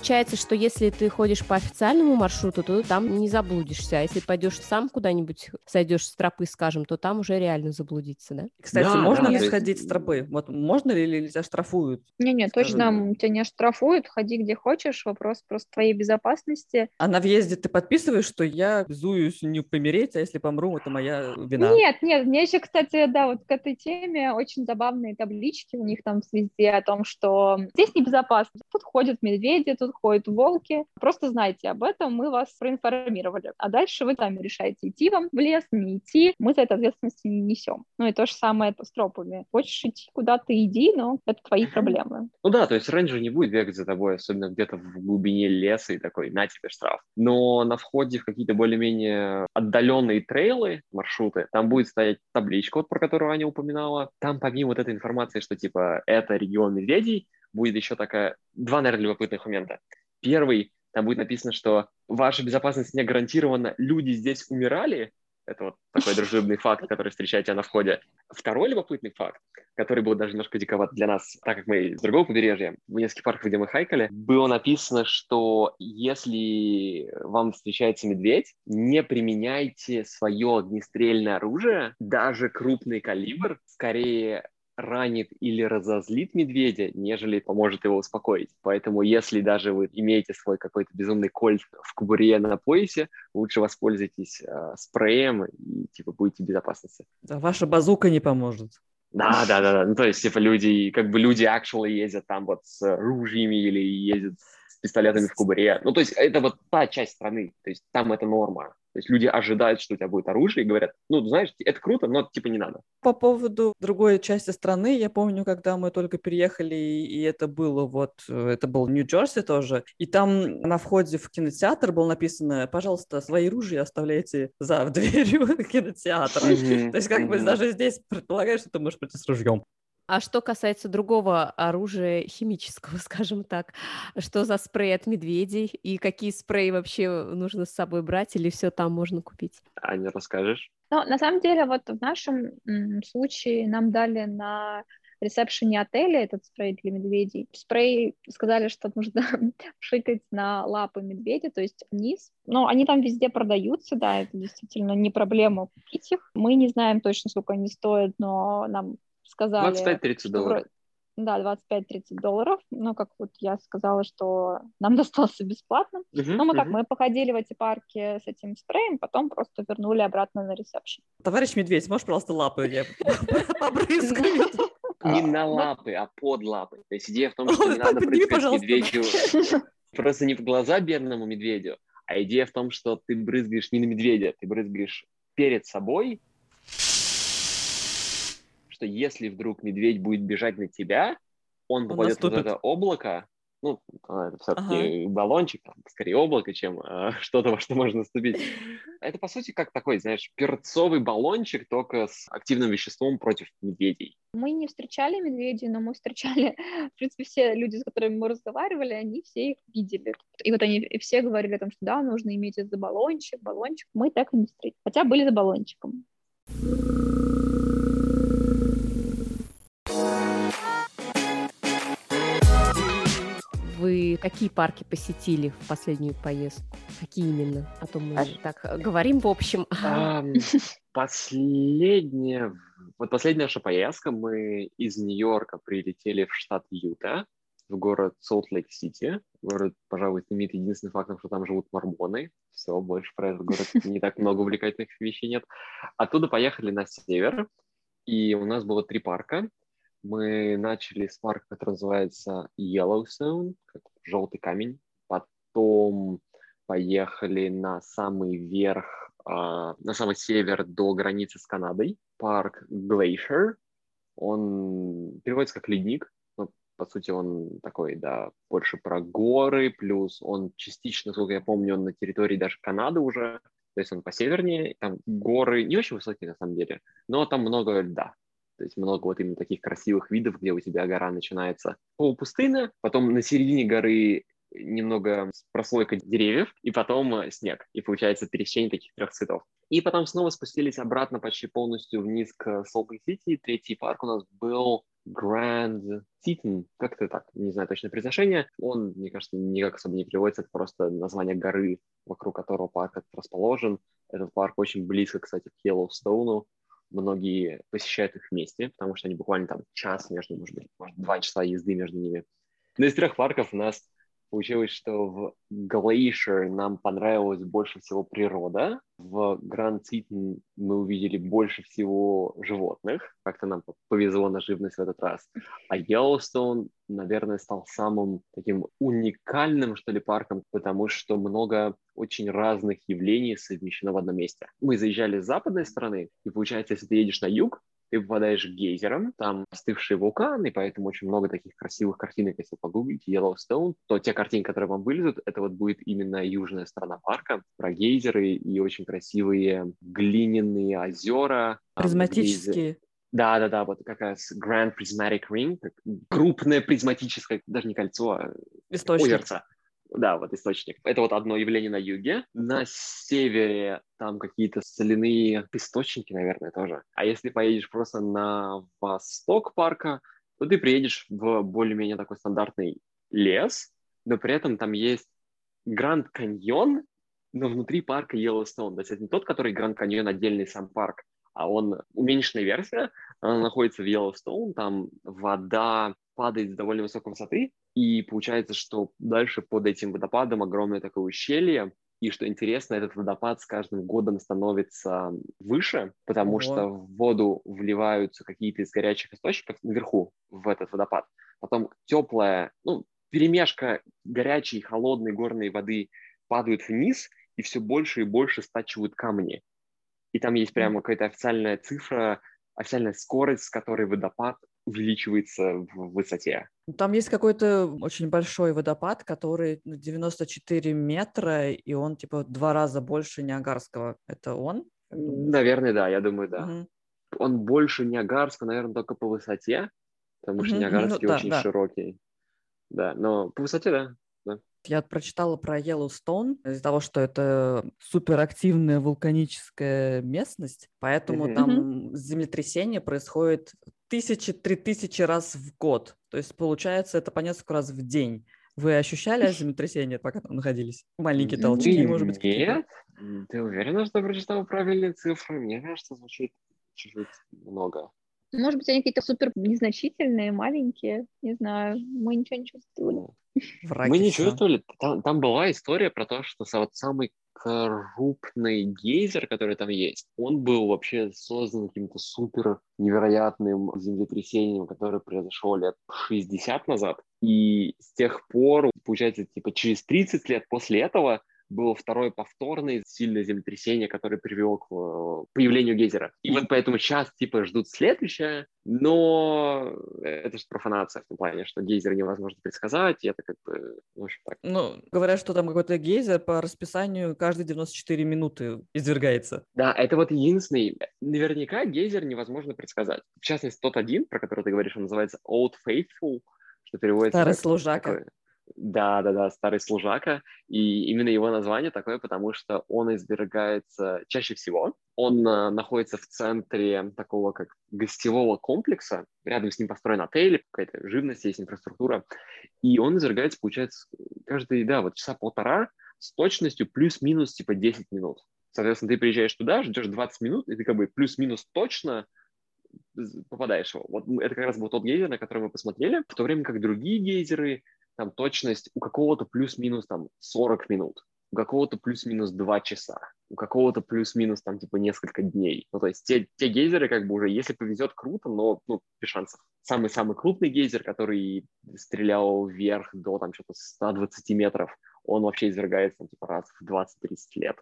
Получается, что если ты ходишь по официальному маршруту, то там не заблудишься. А если пойдешь сам куда-нибудь, сойдешь с тропы, скажем, то там уже реально заблудиться, да? Кстати, да, можно да, ли сходить с тропы? Вот можно ли или тебя штрафуют? Не-не, точно тебя не штрафуют, ходи где хочешь, вопрос просто твоей безопасности. А на въезде ты подписываешь, что я зуюсь не помереть, а если помру, это моя вина? Нет, нет, мне еще, кстати, да, вот к этой теме очень забавные таблички у них там везде о том, что здесь небезопасно. Тут ходят медведи, тут тут ходят волки. Просто знайте об этом, мы вас проинформировали. А дальше вы сами решаете, идти вам в лес, не идти. Мы за это ответственности не несем. Ну и то же самое это с тропами. Хочешь идти куда-то, иди, но это твои проблемы. Ну да, то есть рейнджер не будет бегать за тобой, особенно где-то в глубине леса и такой, на тебе штраф. Но на входе в какие-то более-менее отдаленные трейлы, маршруты, там будет стоять табличка, вот, про которую Аня упоминала. Там помимо вот этой информации, что типа это регион медведей, будет еще такая... Два, наверное, любопытных момента. Первый, там будет написано, что ваша безопасность не гарантирована, люди здесь умирали, это вот такой <laughs> дружелюбный факт, который встречаете на входе. Второй любопытный факт, который был даже немножко диковат для нас, так как мы с другого побережья, в нескольких парках, где мы хайкали, было написано, что если вам встречается медведь, не применяйте свое огнестрельное оружие, даже крупный калибр, скорее ранит или разозлит медведя, нежели поможет его успокоить. Поэтому если даже вы имеете свой какой-то безумный кольт в кобуре на поясе, лучше воспользуйтесь э, спреем и типа будете в безопасности. Да, ваша базука не поможет. Да, да, да, да. Ну, то есть, типа, люди, как бы люди actually ездят там вот с ружьями или ездят с пистолетами в кубуре. Ну, то есть, это вот та часть страны. То есть, там это норма. То есть люди ожидают, что у тебя будет оружие, и говорят, ну, знаешь, это круто, но типа не надо. По поводу другой части страны, я помню, когда мы только переехали, и это было вот, это был Нью-Джерси тоже, и там на входе в кинотеатр было написано, пожалуйста, свои ружья оставляйте за дверью <laughs> кинотеатра. То есть как бы даже здесь предполагаешь, что ты можешь прийти с ружьем. А что касается другого оружия химического, <laughs> скажем так, что за спрей от медведей и какие спреи вообще нужно с собой брать или все там можно купить? Аня, расскажешь? Ну, на самом деле, вот в нашем случае нам дали на ресепшене отеля этот спрей для медведей. Спрей сказали, что нужно <laughs> шикать на лапы медведя, то есть вниз. Но они там везде продаются, да, это действительно не проблема купить их. Мы не знаем точно, сколько они стоят, но нам сказали... 25-30 долларов. Да, 25-30 долларов. Ну, как вот я сказала, что нам <laughs> достался бесплатно. Uh-huh, Но мы как, uh-huh. мы походили в эти парки с этим спреем, потом просто вернули обратно на ресепшн. Товарищ Медведь, можешь, пожалуйста, лапы <laughs> побрызгать? Не на лапы, а под лапы. То есть идея в том, что не надо прыскать медведю <laughs> просто не в глаза бедному медведю, а идея в том, что ты брызгаешь не на медведя, ты брызгаешь перед собой что если вдруг медведь будет бежать на тебя, он попадет в это облако, ну, а, это все-таки ага. баллончик, там, скорее облако, чем э, <laughs> что-то, во что можно наступить. <laughs> Это, по сути, как такой, знаешь, перцовый баллончик, только с активным веществом против медведей. Мы не встречали медведей, но мы встречали, <laughs> в принципе, все люди, с которыми мы разговаривали, они все их видели. И вот они все говорили о том, что да, нужно иметь за баллончик, баллончик. Мы так и не встретили. Хотя были за баллончиком. Вы какие парки посетили в последнюю поездку? Какие именно? А то мы а... так говорим в общем. <laughs> Последняя, вот последняя наша поездка, мы из Нью-Йорка прилетели в штат Юта, в город Солт-Лейк-Сити. Город, пожалуй, знаменит единственным фактом, что там живут мормоны. Все, больше про этот город не так много увлекательных вещей нет. Оттуда поехали на север, и у нас было три парка мы начали с парка, который называется Yellowstone, как желтый камень. Потом поехали на самый верх, э, на самый север до границы с Канадой. Парк Glacier. Он переводится как ледник, но по сути он такой, да, больше про горы, плюс он частично, сколько я помню, он на территории даже Канады уже, то есть он по севернее, там горы не очень высокие на самом деле, но там много льда, то есть много вот именно таких красивых видов, где у тебя гора начинается полупустына, потом на середине горы немного прослойка деревьев, и потом э, снег. И получается пересечение таких трех цветов. И потом снова спустились обратно почти полностью вниз к Солт-Лейк-Сити. Третий парк у нас был Grand Teton, как-то так, не знаю точное произношение. Он, мне кажется, никак особо не переводится, это просто название горы, вокруг которого парк расположен. Этот парк очень близко, кстати, к Йеллоустоуну многие посещают их вместе, потому что они буквально там час между, может быть, может, два часа езды между ними. Но из трех парков у нас Получилось, что в Glacier нам понравилась больше всего природа, в Гранд Цитн мы увидели больше всего животных, как-то нам повезло на живность в этот раз, а Yellowstone, наверное, стал самым таким уникальным, что ли, парком, потому что много очень разных явлений совмещено в одном месте. Мы заезжали с западной стороны, и получается, если ты едешь на юг, ты попадаешь к гейзерам, там остывшие вулканы, и поэтому очень много таких красивых картинок, если погуглить Yellowstone, то те картинки, которые вам вылезут, это вот будет именно южная сторона парка, про гейзеры и очень красивые глиняные озера. Призматические. Да, да, да, вот как раз Grand Prismatic Ring, крупное призматическое, даже не кольцо, а Источник. озерца. Да, вот источник. Это вот одно явление на юге. На севере там какие-то соляные источники, наверное, тоже. А если поедешь просто на восток парка, то ты приедешь в более-менее такой стандартный лес, но при этом там есть Гранд Каньон, но внутри парка Йеллоустоун. То есть это не тот, который Гранд Каньон отдельный сам парк, а он уменьшенная версия, она находится в Йеллоустоун, там вода падает с довольно высокой высоты, и получается, что дальше под этим водопадом огромное такое ущелье, и что интересно, этот водопад с каждым годом становится выше, потому Ого. что в воду вливаются какие-то из горячих источников наверху в этот водопад. Потом теплая, ну, перемешка горячей и холодной горной воды падает вниз, и все больше и больше стачивают камни. И там есть прямо какая-то официальная цифра, официальная скорость, с которой водопад увеличивается в высоте. Там есть какой-то очень большой водопад, который ну, 94 метра, и он типа в два раза больше Ниагарского. Это он? Наверное, да, я думаю, да. Мгм. Он больше Ниагарского, наверное, только по высоте, потому что мгм, Ниагарский ну да, очень да. широкий. Да, но по высоте, да. Я прочитала про Йеллоустон из-за того, что это суперактивная вулканическая местность, поэтому Мгм. там землетрясение происходит тысячи-три тысячи раз в год. То есть получается это по несколько раз в день. Вы ощущали <laughs> землетрясение, пока там находились? Маленькие толчки, Ты может быть? Нет? Ты уверена, что прочитал правильные цифры? Мне кажется, звучит чуть-чуть много. Может быть, они какие-то супер незначительные, маленькие, не знаю. Мы ничего не чувствовали. Ну, Враки Мы не чувствовали. Там, там была история про то, что вот самый крупный гейзер, который там есть, он был вообще создан каким-то супер невероятным землетрясением, которое произошло лет 60 назад. И с тех пор, получается, типа через 30 лет после этого было второе повторное сильное землетрясение, которое привело к э, появлению гейзера. И вот поэтому сейчас типа ждут следующее, но это же профанация в том плане, что гейзер невозможно предсказать, и это как бы, в общем, так. Ну, говорят, что там какой-то гейзер по расписанию каждые 94 минуты извергается. Да, это вот единственный. Наверняка гейзер невозможно предсказать. В частности, тот один, про который ты говоришь, он называется Old Faithful, что переводится Старый служака. такой- Да, да, да, старый служака. И именно его название такое, потому что он извергается чаще всего. Он э, находится в центре такого как гостевого комплекса. Рядом с ним построен отель, какая-то живность, есть инфраструктура. И он извергается, получается, каждые, да, вот часа полтора с точностью плюс-минус типа 10 минут. Соответственно, ты приезжаешь туда, ждешь 20 минут, и ты как бы плюс-минус точно попадаешь его. Вот это как раз был тот гейзер, на который мы посмотрели, в то время как другие гейзеры, там точность у какого-то плюс-минус там 40 минут, у какого-то плюс-минус 2 часа, у какого-то плюс-минус там типа несколько дней. Ну, то есть те, те гейзеры как бы уже, если повезет, круто, но ну, без шансов. Самый-самый крупный гейзер, который стрелял вверх до там что-то 120 метров, он вообще извергается там, типа раз в 20-30 лет.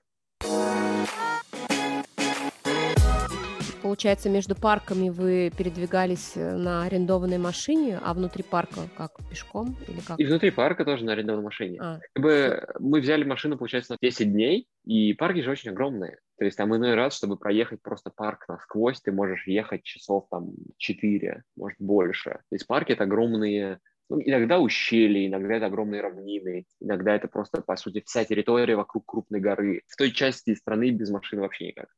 Получается, между парками вы передвигались э, на арендованной машине, а внутри парка как, пешком или как? И внутри парка тоже на арендованной машине. А, Как бы мы взяли машину, получается, на 10 дней, и парки же очень огромные. То есть там иной раз, чтобы проехать просто парк насквозь, ты можешь ехать часов там 4, может больше. То есть парки — это огромные ну, иногда ущелья, иногда это огромные равнины, иногда это просто, по сути, вся территория вокруг крупной горы. В той части страны без машины вообще никак.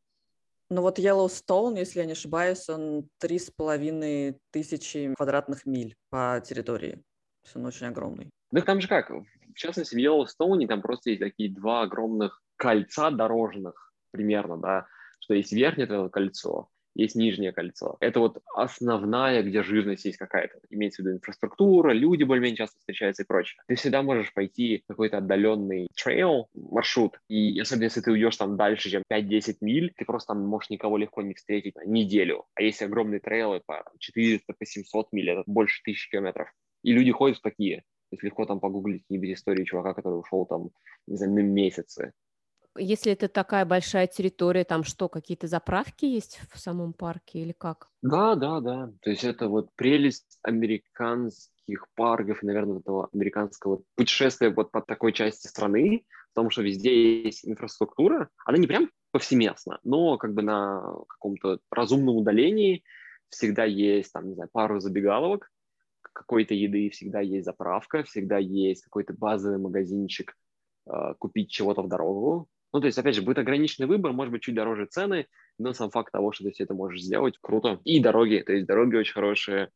Ну вот Yellowstone, если я не ошибаюсь, он три с половиной тысячи квадратных миль по территории. То есть он очень огромный. Ну, там же как, в частности, в Йеллоустоуне там просто есть такие два огромных кольца дорожных примерно, да, что есть верхнее это кольцо, есть нижнее кольцо. Это вот основная, где жизненность есть какая-то. Имеется в виду инфраструктура, люди более-менее часто встречаются и прочее. Ты всегда можешь пойти какой-то отдаленный трейл, маршрут, и особенно если ты уйдешь там дальше, чем 5-10 миль, ты просто там можешь никого легко не встретить на неделю. А есть огромные трейлы по 400, по 700 миль, это больше тысячи километров. И люди ходят такие. То есть легко там погуглить какие-нибудь истории чувака, который ушел там, не знаю, на месяцы если это такая большая территория, там что, какие-то заправки есть в самом парке или как? Да, да, да. То есть это вот прелесть американских парков, наверное, этого американского путешествия вот по такой части страны, в том, что везде есть инфраструктура. Она не прям повсеместно, но как бы на каком-то разумном удалении всегда есть, там, не знаю, пару забегаловок, какой-то еды, всегда есть заправка, всегда есть какой-то базовый магазинчик, э, купить чего-то в дорогу, ну, то есть, опять же, будет ограниченный выбор, может быть, чуть дороже цены, но сам факт того, что ты все это можешь сделать, круто. И дороги, то есть дороги очень хорошие.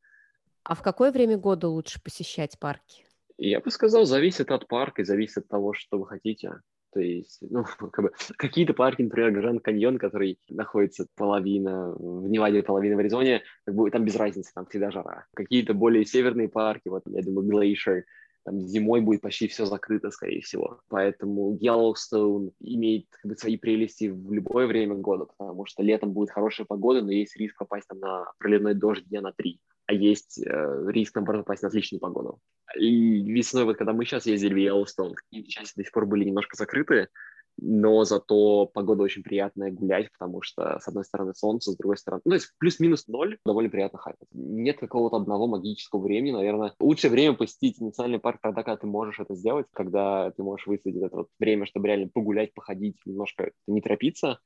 А в какое время года лучше посещать парки? Я бы сказал, зависит от парка и зависит от того, что вы хотите. То есть, ну, <laughs> как бы, какие-то парки, например, Гранд Каньон, который находится половина в Неваде, половина в Аризоне, как бы там без разницы, там всегда жара. Какие-то более северные парки, вот, я думаю, Glacier, там зимой будет почти все закрыто, скорее всего. Поэтому Yellowstone имеет как бы, свои прелести в любое время года, потому что летом будет хорошая погода, но есть риск попасть там на проливной дождь дня на три, а есть э, риск, наоборот, попасть на отличную погоду. И весной, вот когда мы сейчас ездили в Yellowstone, какие части до сих пор были немножко закрыты, но зато погода очень приятная гулять, потому что, с одной стороны, солнце, с другой стороны... Ну, то есть плюс-минус ноль, довольно приятно хайпать. Нет какого-то одного магического времени, наверное. Лучшее время посетить национальный парк тогда, когда ты можешь это сделать, когда ты можешь выставить это вот время, чтобы реально погулять, походить, немножко не торопиться.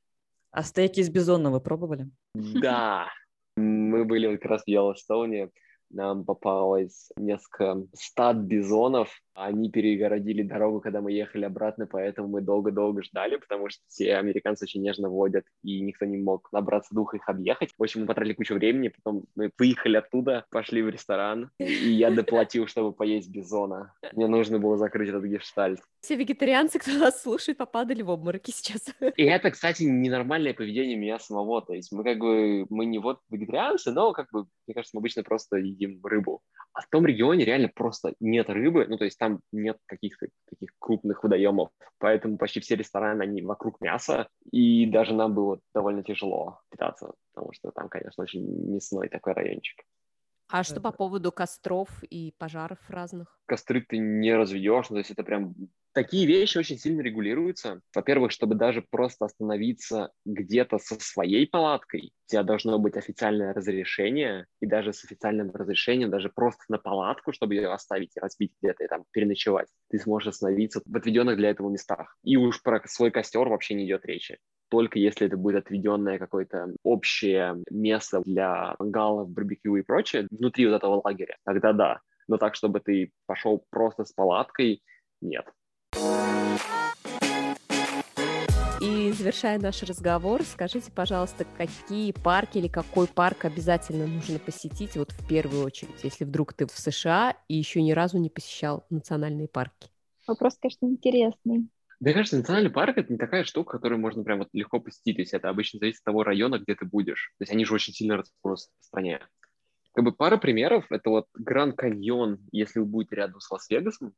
А стейки из бизона вы пробовали? Да, мы были как раз в Йеллоустоуне, нам попалось несколько стад бизонов. Они перегородили дорогу, когда мы ехали обратно, поэтому мы долго-долго ждали, потому что все американцы очень нежно водят, и никто не мог набраться духа их объехать. В общем, мы потратили кучу времени, потом мы выехали оттуда, пошли в ресторан, и я доплатил, чтобы поесть бизона. Мне нужно было закрыть этот гештальт. Все вегетарианцы, кто нас слушает, попадали в обмороки сейчас. И это, кстати, ненормальное поведение меня самого. То есть мы как бы, мы не вот вегетарианцы, но как бы, мне кажется, мы обычно просто едим рыбу. А в том регионе реально просто нет рыбы, ну то есть там нет каких-то таких крупных водоемов, поэтому почти все рестораны, они вокруг мяса, и даже нам было довольно тяжело питаться, потому что там, конечно, очень мясной такой райончик. А что по поводу костров и пожаров разных? Костры ты не разведешь, ну, то есть это прям такие вещи очень сильно регулируются. Во-первых, чтобы даже просто остановиться где-то со своей палаткой, у тебя должно быть официальное разрешение, и даже с официальным разрешением, даже просто на палатку, чтобы ее оставить и разбить где-то и там переночевать, ты сможешь остановиться в отведенных для этого местах. И уж про свой костер вообще не идет речи только если это будет отведенное какое-то общее место для галов, барбекю и прочее внутри вот этого лагеря, тогда да. Но так, чтобы ты пошел просто с палаткой, нет. Завершая наш разговор, скажите, пожалуйста, какие парки или какой парк обязательно нужно посетить вот в первую очередь, если вдруг ты в США и еще ни разу не посещал национальные парки? Вопрос, конечно, интересный. Мне кажется, национальный парк — это не такая штука, которую можно прям вот легко посетить. То есть это обычно зависит от того района, где ты будешь. То есть они же очень сильно по стране. Как бы пара примеров — это вот Гранд Каньон, если вы будете рядом с Лас-Вегасом.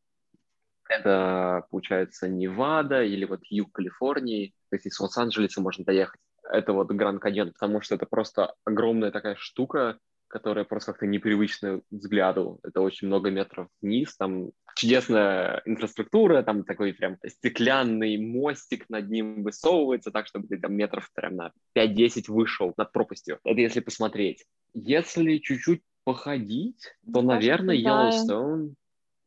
Это, получается, Невада или вот юг Калифорнии. То есть из Лос-Анджелеса можно доехать. Это вот Гранд Каньон, потому что это просто огромная такая штука, которая просто как-то непривычна взгляду. Это очень много метров вниз, там чудесная инфраструктура, там такой прям стеклянный мостик над ним высовывается так, чтобы ты там метров прям на 5-10 вышел над пропастью. Это если посмотреть. Если чуть-чуть походить, то, наверное, Yellowstone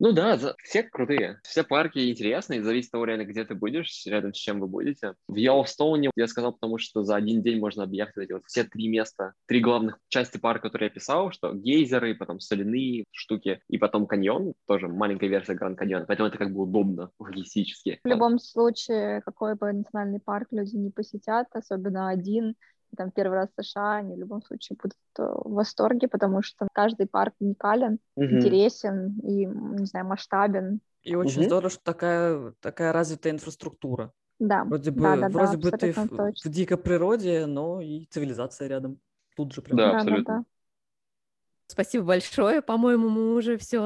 ну да, все крутые. Все парки интересные, зависит от того, реально, где ты будешь, рядом с чем вы будете. В Йеллоустоуне я сказал, потому что за один день можно объехать эти вот все три места, три главных части парка, которые я писал, что гейзеры, потом соляные штуки, и потом каньон, тоже маленькая версия Гранд Каньона, поэтому это как бы удобно логистически. В любом случае, какой бы национальный парк люди не посетят, особенно один, там первый раз в США, они в любом случае будут э, в восторге, потому что каждый парк уникален, угу. интересен и, не знаю, масштабен. И очень угу. здорово, что такая, такая развитая инфраструктура. Да. Вроде бы, да, да, вроде да, бы ты в, в дикой природе, но и цивилизация рядом. тут же прям. Да, Да, да, абсолютно. да. Спасибо большое. По-моему, мы уже все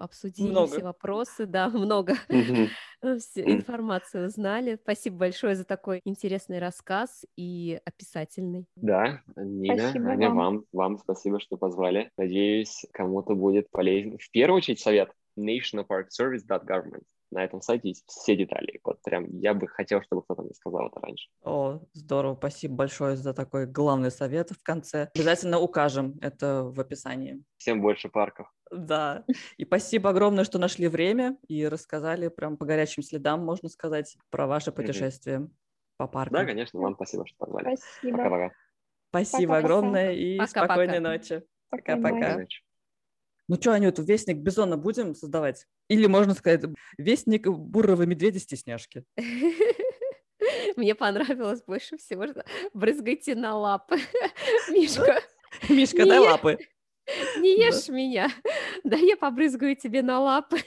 обсудили, Много. все вопросы, да, <laughs> много М. информации узнали. Спасибо большое за такой интересный рассказ и описательный. Да, Нина, Спасибо Аня, вам. вам, вам спасибо, что позвали. Надеюсь, кому-то будет полезен. В первую очередь совет nationalparkservice.government. На этом сайте есть все детали. Вот прям я бы хотел, чтобы кто-то мне сказал это раньше. О, здорово, спасибо большое за такой главный совет в конце. Обязательно укажем это в описании. Всем больше парков. Да, и спасибо огромное, что нашли время и рассказали прям по горячим следам, можно сказать, про ваше путешествие по парку. Да, конечно, вам спасибо, что позвали. Спасибо. Пока-пока. Спасибо Пока-пока. огромное и Пока-пока. спокойной ночи. Спокойной Пока-пока. Ну что, Анют, вестник Бизона будем создавать? Или, можно сказать, вестник бурого медведя-стесняшки? <laughs> Мне понравилось больше всего, что брызгайте на лапы. <laughs> Мишка, Мишка, дай лапы. <laughs> не ешь меня. <laughs> Да я побрызгаю тебе на лапы.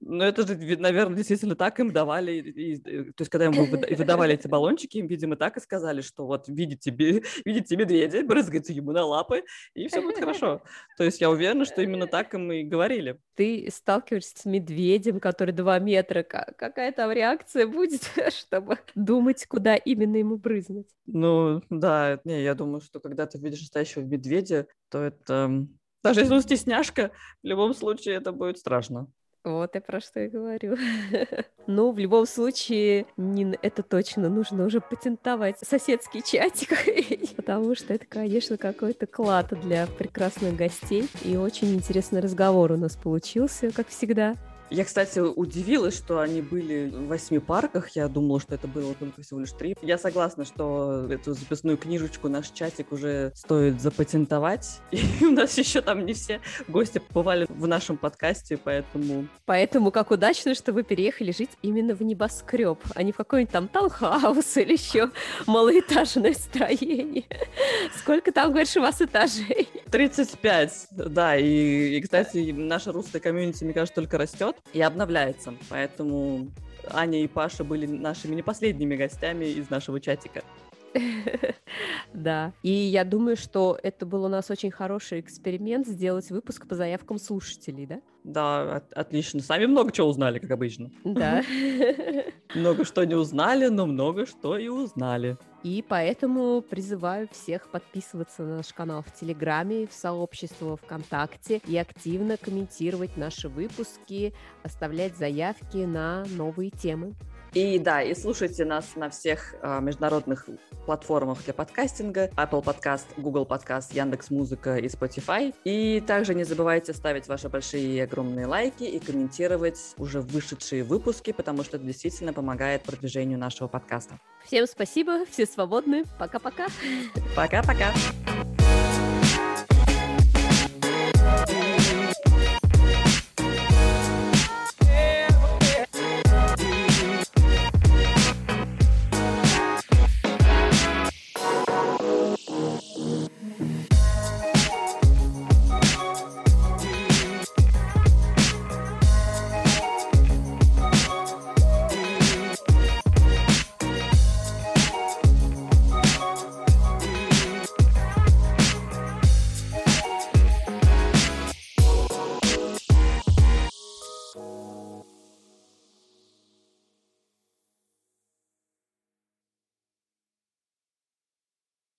Ну, это же, наверное, действительно так им давали. и- и- то есть, когда ему выда- выдавали эти <laughs> баллончики, им, видимо, так и сказали, что вот видите, <laughs> видите медведя, брызгайте ему на лапы, и все будет хорошо. То есть, я уверена, что именно так им и говорили. Ты сталкиваешься с медведем, который 2 метра. Ка- Какая там реакция будет, чтобы думать, куда именно ему брызнуть? Ну, да, не, я думаю, что когда ты видишь настоящего медведя, то это... Даже если он стесняшка, в любом случае это будет страшно. Вот я про что и говорю. <laughs> Ну, в любом случае, Нин, это точно нужно уже патентовать соседский чатик, <laughs> потому что это, конечно, какой-то клад для прекрасных гостей. И очень интересный разговор у нас получился, как всегда. Я, кстати, удивилась, что они были в восьми парках. Я думала, что это было только всего лишь три. Я согласна, что эту записную книжечку, наш чатик уже стоит запатентовать. <laughs> И у нас еще там не все гости побывали в нашем подкасте, поэтому... Поэтому как удачно, что вы переехали жить именно в небоскреб, а не в какой-нибудь там таунхаус <laughs> или еще малоэтажное строение. Сколько там, говоришь, у вас этажей? 35, да, и, и, кстати, наша русская комьюнити, мне кажется, только растет и обновляется, поэтому Аня и Паша были нашими не последними гостями из нашего чатика. <laughs> Да. И я думаю, что это был у нас очень хороший эксперимент сделать выпуск по заявкам слушателей, да? Да, от- отлично. Сами много чего узнали, как обычно. Да. <laughs> Много что не узнали, но много что и узнали. И поэтому призываю всех подписываться на наш канал в Телеграме, в сообщество ВКонтакте и активно комментировать наши выпуски, оставлять заявки на новые темы. И да, и слушайте нас на всех а, международных платформах для подкастинга. Apple Podcast, Google Podcast, Яндекс Музыка и Spotify. И также не забывайте ставить ваши большие и огромные лайки и комментировать уже вышедшие выпуски, потому что это действительно помогает продвижению нашего подкаста. Всем спасибо, все свободны. Пока-пока. Пока-пока!